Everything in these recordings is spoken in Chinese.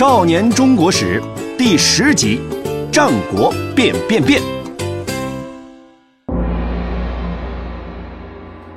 少年中国史》第十集：战国变变变。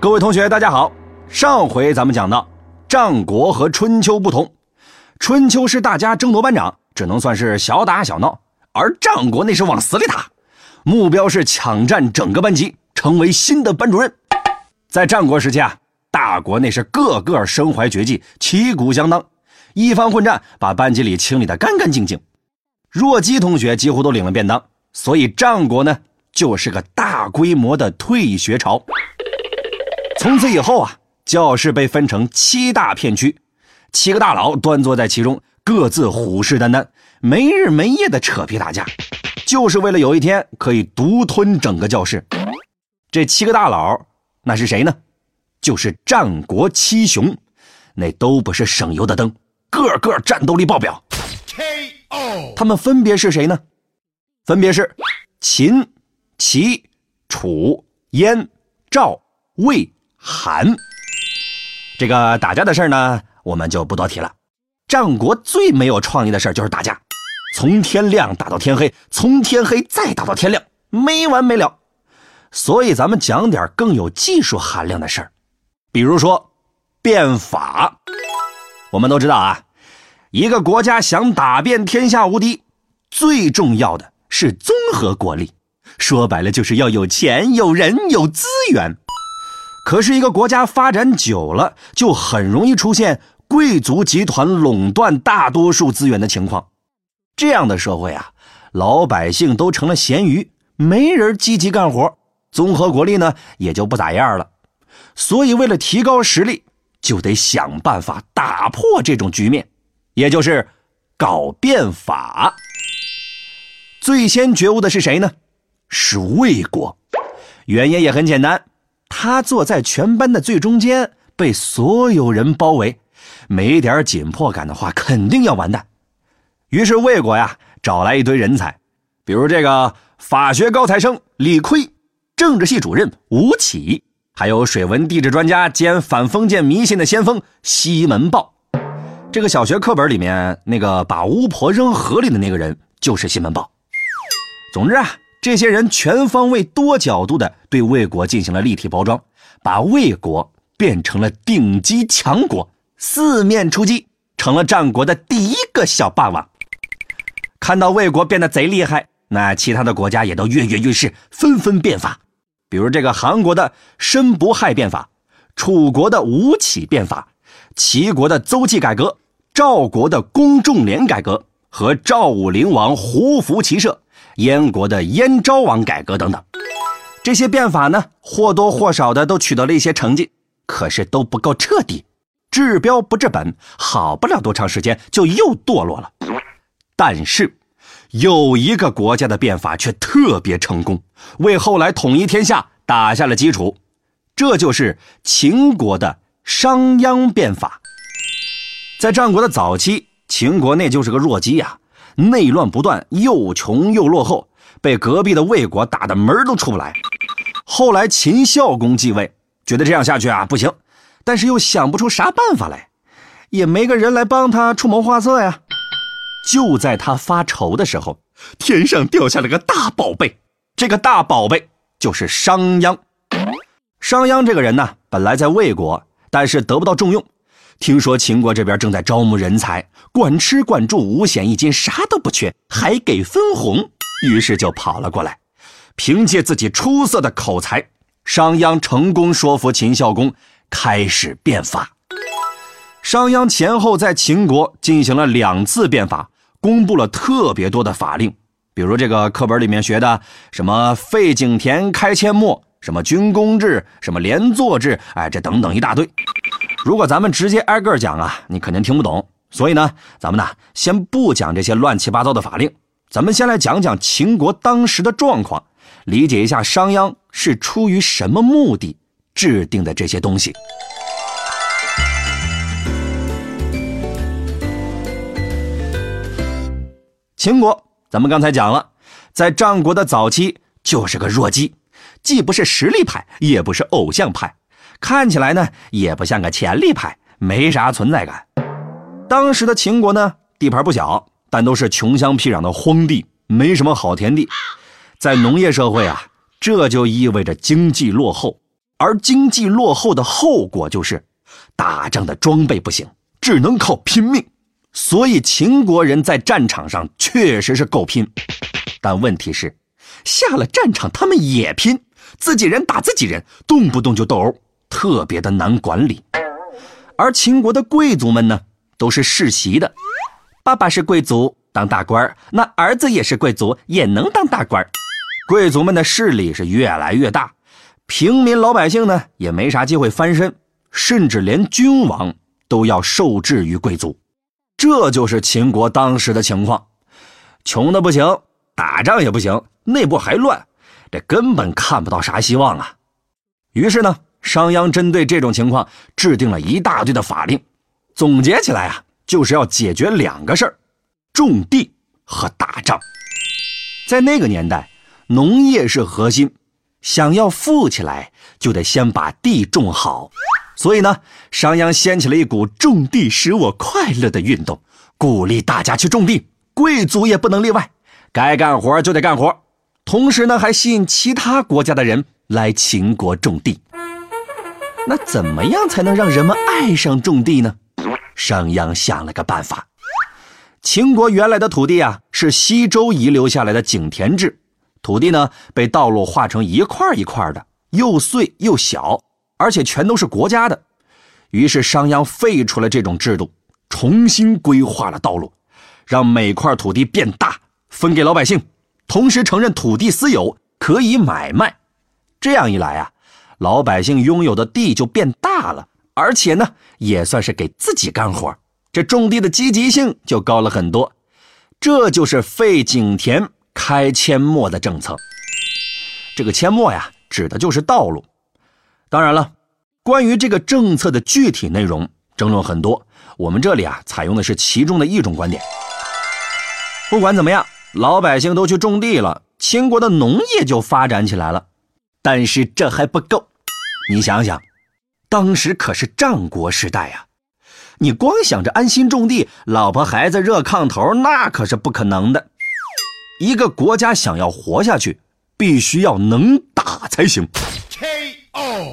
各位同学，大家好。上回咱们讲到，战国和春秋不同，春秋是大家争夺班长，只能算是小打小闹；而战国那是往死里打，目标是抢占整个班级，成为新的班主任。在战国时期啊，大国那是个个身怀绝技，旗鼓相当，一番混战把班级里清理得干干净净。弱鸡同学几乎都领了便当，所以战国呢就是个大规模的退学潮。从此以后啊，教室被分成七大片区，七个大佬端坐在其中，各自虎视眈眈，没日没夜的扯皮打架，就是为了有一天可以独吞整个教室。这七个大佬。那是谁呢？就是战国七雄，那都不是省油的灯，个个战斗力爆表。K.O. 他们分别是谁呢？分别是秦、齐、楚、燕、赵、魏、韩。这个打架的事呢，我们就不多提了。战国最没有创意的事就是打架，从天亮打到天黑，从天黑再打到天亮，没完没了。所以，咱们讲点更有技术含量的事儿，比如说变法。我们都知道啊，一个国家想打遍天下无敌，最重要的是综合国力，说白了就是要有钱、有人、有资源。可是，一个国家发展久了，就很容易出现贵族集团垄断大多数资源的情况。这样的社会啊，老百姓都成了咸鱼，没人积极干活。综合国力呢，也就不咋样了。所以，为了提高实力，就得想办法打破这种局面，也就是搞变法。最先觉悟的是谁呢？是魏国。原因也很简单，他坐在全班的最中间，被所有人包围，没点紧迫感的话，肯定要完蛋。于是，魏国呀，找来一堆人才，比如这个法学高材生李悝。政治系主任吴起，还有水文地质专家兼反封建迷信的先锋西门豹。这个小学课本里面那个把巫婆扔河里的那个人就是西门豹。总之啊，这些人全方位、多角度的对魏国进行了立体包装，把魏国变成了顶级强国，四面出击，成了战国的第一个小霸王。看到魏国变得贼厉害，那其他的国家也都跃跃欲试，纷纷变法。比如这个韩国的申不害变法，楚国的吴起变法，齐国的邹忌改革，赵国的公仲连改革和赵武灵王胡服骑射，燕国的燕昭王改革等等，这些变法呢或多或少的都取得了一些成绩，可是都不够彻底，治标不治本，好不了多长时间就又堕落了。但是。有一个国家的变法却特别成功，为后来统一天下打下了基础，这就是秦国的商鞅变法。在战国的早期，秦国那就是个弱鸡呀，内乱不断，又穷又落后，被隔壁的魏国打得门都出不来。后来秦孝公继位，觉得这样下去啊不行，但是又想不出啥办法来，也没个人来帮他出谋划策呀。就在他发愁的时候，天上掉下了个大宝贝。这个大宝贝就是商鞅。商鞅这个人呢，本来在魏国，但是得不到重用。听说秦国这边正在招募人才，管吃管住，五险一金，啥都不缺，还给分红，于是就跑了过来。凭借自己出色的口才，商鞅成功说服秦孝公开始变法。商鞅前后在秦国进行了两次变法。公布了特别多的法令，比如这个课本里面学的什么废井田开阡陌，什么军功制，什么连坐制，哎，这等等一大堆。如果咱们直接挨个讲啊，你肯定听不懂。所以呢，咱们呢先不讲这些乱七八糟的法令，咱们先来讲讲秦国当时的状况，理解一下商鞅是出于什么目的制定的这些东西。秦国，咱们刚才讲了，在战国的早期就是个弱鸡，既不是实力派，也不是偶像派，看起来呢也不像个潜力派，没啥存在感。当时的秦国呢，地盘不小，但都是穷乡僻壤的荒地，没什么好田地。在农业社会啊，这就意味着经济落后，而经济落后的后果就是打仗的装备不行，只能靠拼命。所以秦国人在战场上确实是够拼，但问题是，下了战场他们也拼，自己人打自己人，动不动就斗殴，特别的难管理。而秦国的贵族们呢，都是世袭的，爸爸是贵族当大官那儿子也是贵族，也能当大官贵族们的势力是越来越大，平民老百姓呢也没啥机会翻身，甚至连君王都要受制于贵族。这就是秦国当时的情况，穷的不行，打仗也不行，内部还乱，这根本看不到啥希望啊。于是呢，商鞅针对这种情况制定了一大堆的法令，总结起来啊，就是要解决两个事儿：种地和打仗。在那个年代，农业是核心，想要富起来，就得先把地种好。所以呢，商鞅掀起了一股种地使我快乐的运动，鼓励大家去种地，贵族也不能例外，该干活就得干活。同时呢，还吸引其他国家的人来秦国种地。那怎么样才能让人们爱上种地呢？商鞅想了个办法。秦国原来的土地啊，是西周遗留下来的井田制，土地呢被道路划成一块一块的，又碎又小。而且全都是国家的，于是商鞅废除了这种制度，重新规划了道路，让每块土地变大，分给老百姓，同时承认土地私有，可以买卖。这样一来啊，老百姓拥有的地就变大了，而且呢，也算是给自己干活，这种地的积极性就高了很多。这就是废井田、开阡陌的政策。这个阡陌呀，指的就是道路。当然了，关于这个政策的具体内容争论很多。我们这里啊，采用的是其中的一种观点。不管怎么样，老百姓都去种地了，秦国的农业就发展起来了。但是这还不够，你想想，当时可是战国时代呀，你光想着安心种地，老婆孩子热炕头，那可是不可能的。一个国家想要活下去，必须要能打才行。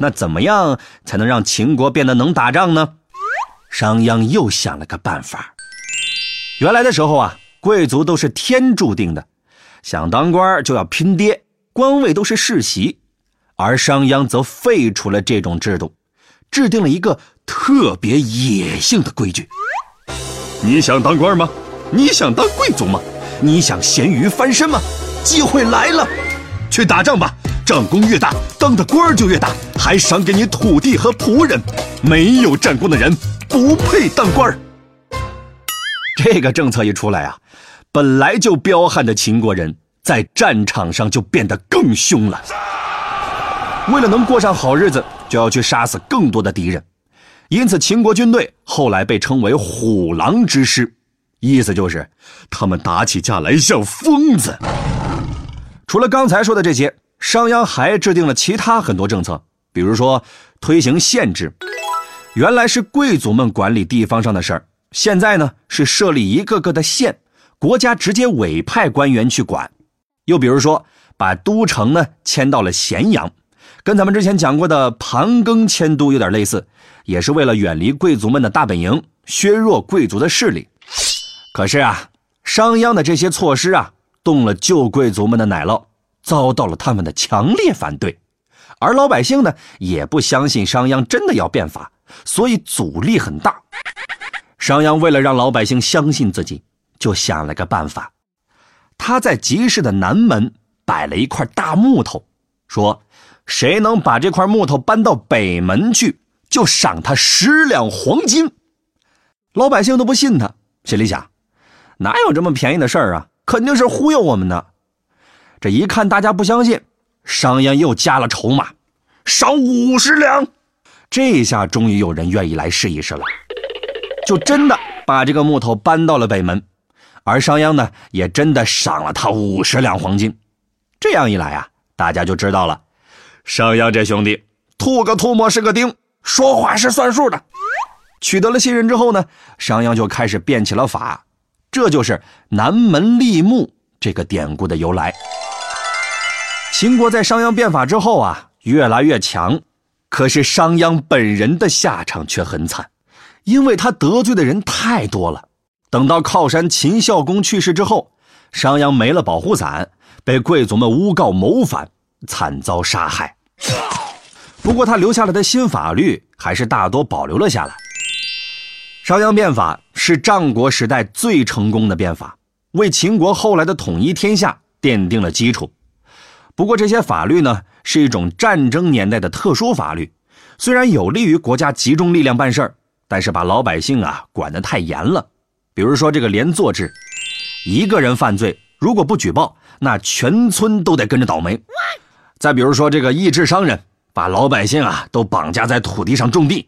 那怎么样才能让秦国变得能打仗呢？商鞅又想了个办法。原来的时候啊，贵族都是天注定的，想当官就要拼爹，官位都是世袭。而商鞅则废除了这种制度，制定了一个特别野性的规矩：你想当官吗？你想当贵族吗？你想咸鱼翻身吗？机会来了，去打仗吧！战功越大，当的官就越大，还赏给你土地和仆人。没有战功的人不配当官这个政策一出来啊，本来就彪悍的秦国人在战场上就变得更凶了。为了能过上好日子，就要去杀死更多的敌人，因此秦国军队后来被称为“虎狼之师”，意思就是他们打起架来像疯子。除了刚才说的这些。商鞅还制定了其他很多政策，比如说推行县制，原来是贵族们管理地方上的事儿，现在呢是设立一个个的县，国家直接委派官员去管。又比如说把都城呢迁到了咸阳，跟咱们之前讲过的盘庚迁都有点类似，也是为了远离贵族们的大本营，削弱贵族的势力。可是啊，商鞅的这些措施啊，动了旧贵族们的奶酪。遭到了他们的强烈反对，而老百姓呢也不相信商鞅真的要变法，所以阻力很大。商鞅为了让老百姓相信自己，就想了个办法。他在集市的南门摆了一块大木头，说：“谁能把这块木头搬到北门去，就赏他十两黄金。”老百姓都不信他，心里想：“哪有这么便宜的事儿啊？肯定是忽悠我们的。”这一看，大家不相信，商鞅又加了筹码，赏五十两。这下终于有人愿意来试一试了，就真的把这个木头搬到了北门，而商鞅呢，也真的赏了他五十两黄金。这样一来啊，大家就知道了，商鞅这兄弟吐个吐沫是个钉，说话是算数的。取得了信任之后呢，商鞅就开始变起了法，这就是南门立木这个典故的由来。秦国在商鞅变法之后啊，越来越强，可是商鞅本人的下场却很惨，因为他得罪的人太多了。等到靠山秦孝公去世之后，商鞅没了保护伞，被贵族们诬告谋反，惨遭杀害。不过他留下来的新法律还是大多保留了下来。商鞅变法是战国时代最成功的变法，为秦国后来的统一天下奠定了基础。不过这些法律呢，是一种战争年代的特殊法律，虽然有利于国家集中力量办事儿，但是把老百姓啊管得太严了。比如说这个连坐制，一个人犯罪如果不举报，那全村都得跟着倒霉。再比如说这个抑制商人，把老百姓啊都绑架在土地上种地。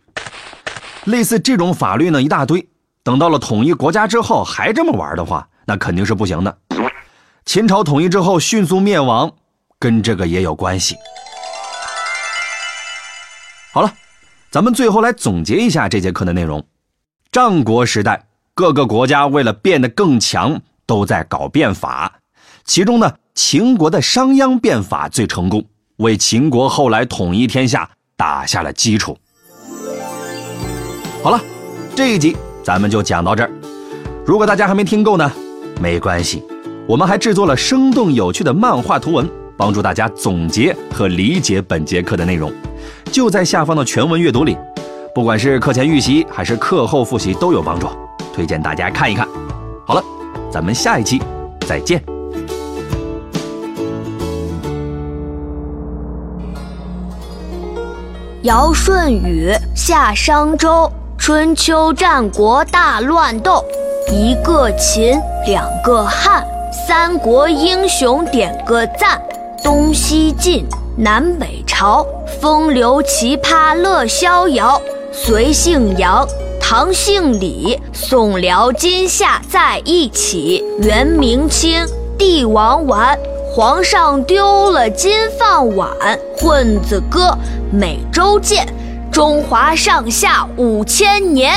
类似这种法律呢一大堆，等到了统一国家之后还这么玩的话，那肯定是不行的。秦朝统一之后迅速灭亡。跟这个也有关系。好了，咱们最后来总结一下这节课的内容。战国时代，各个国家为了变得更强，都在搞变法。其中呢，秦国的商鞅变法最成功，为秦国后来统一天下打下了基础。好了，这一集咱们就讲到这儿。如果大家还没听够呢，没关系，我们还制作了生动有趣的漫画图文。帮助大家总结和理解本节课的内容，就在下方的全文阅读里。不管是课前预习还是课后复习都有帮助，推荐大家看一看。好了，咱们下一期再见。尧舜禹夏商周，春秋战国大乱斗，一个秦，两个汉，三国英雄点个赞。东西晋，南北朝，风流奇葩乐逍遥。隋姓杨，唐姓李，宋辽金夏在一起。元明清，帝王玩，皇上丢了金饭碗。混子哥，每周见，中华上下五千年。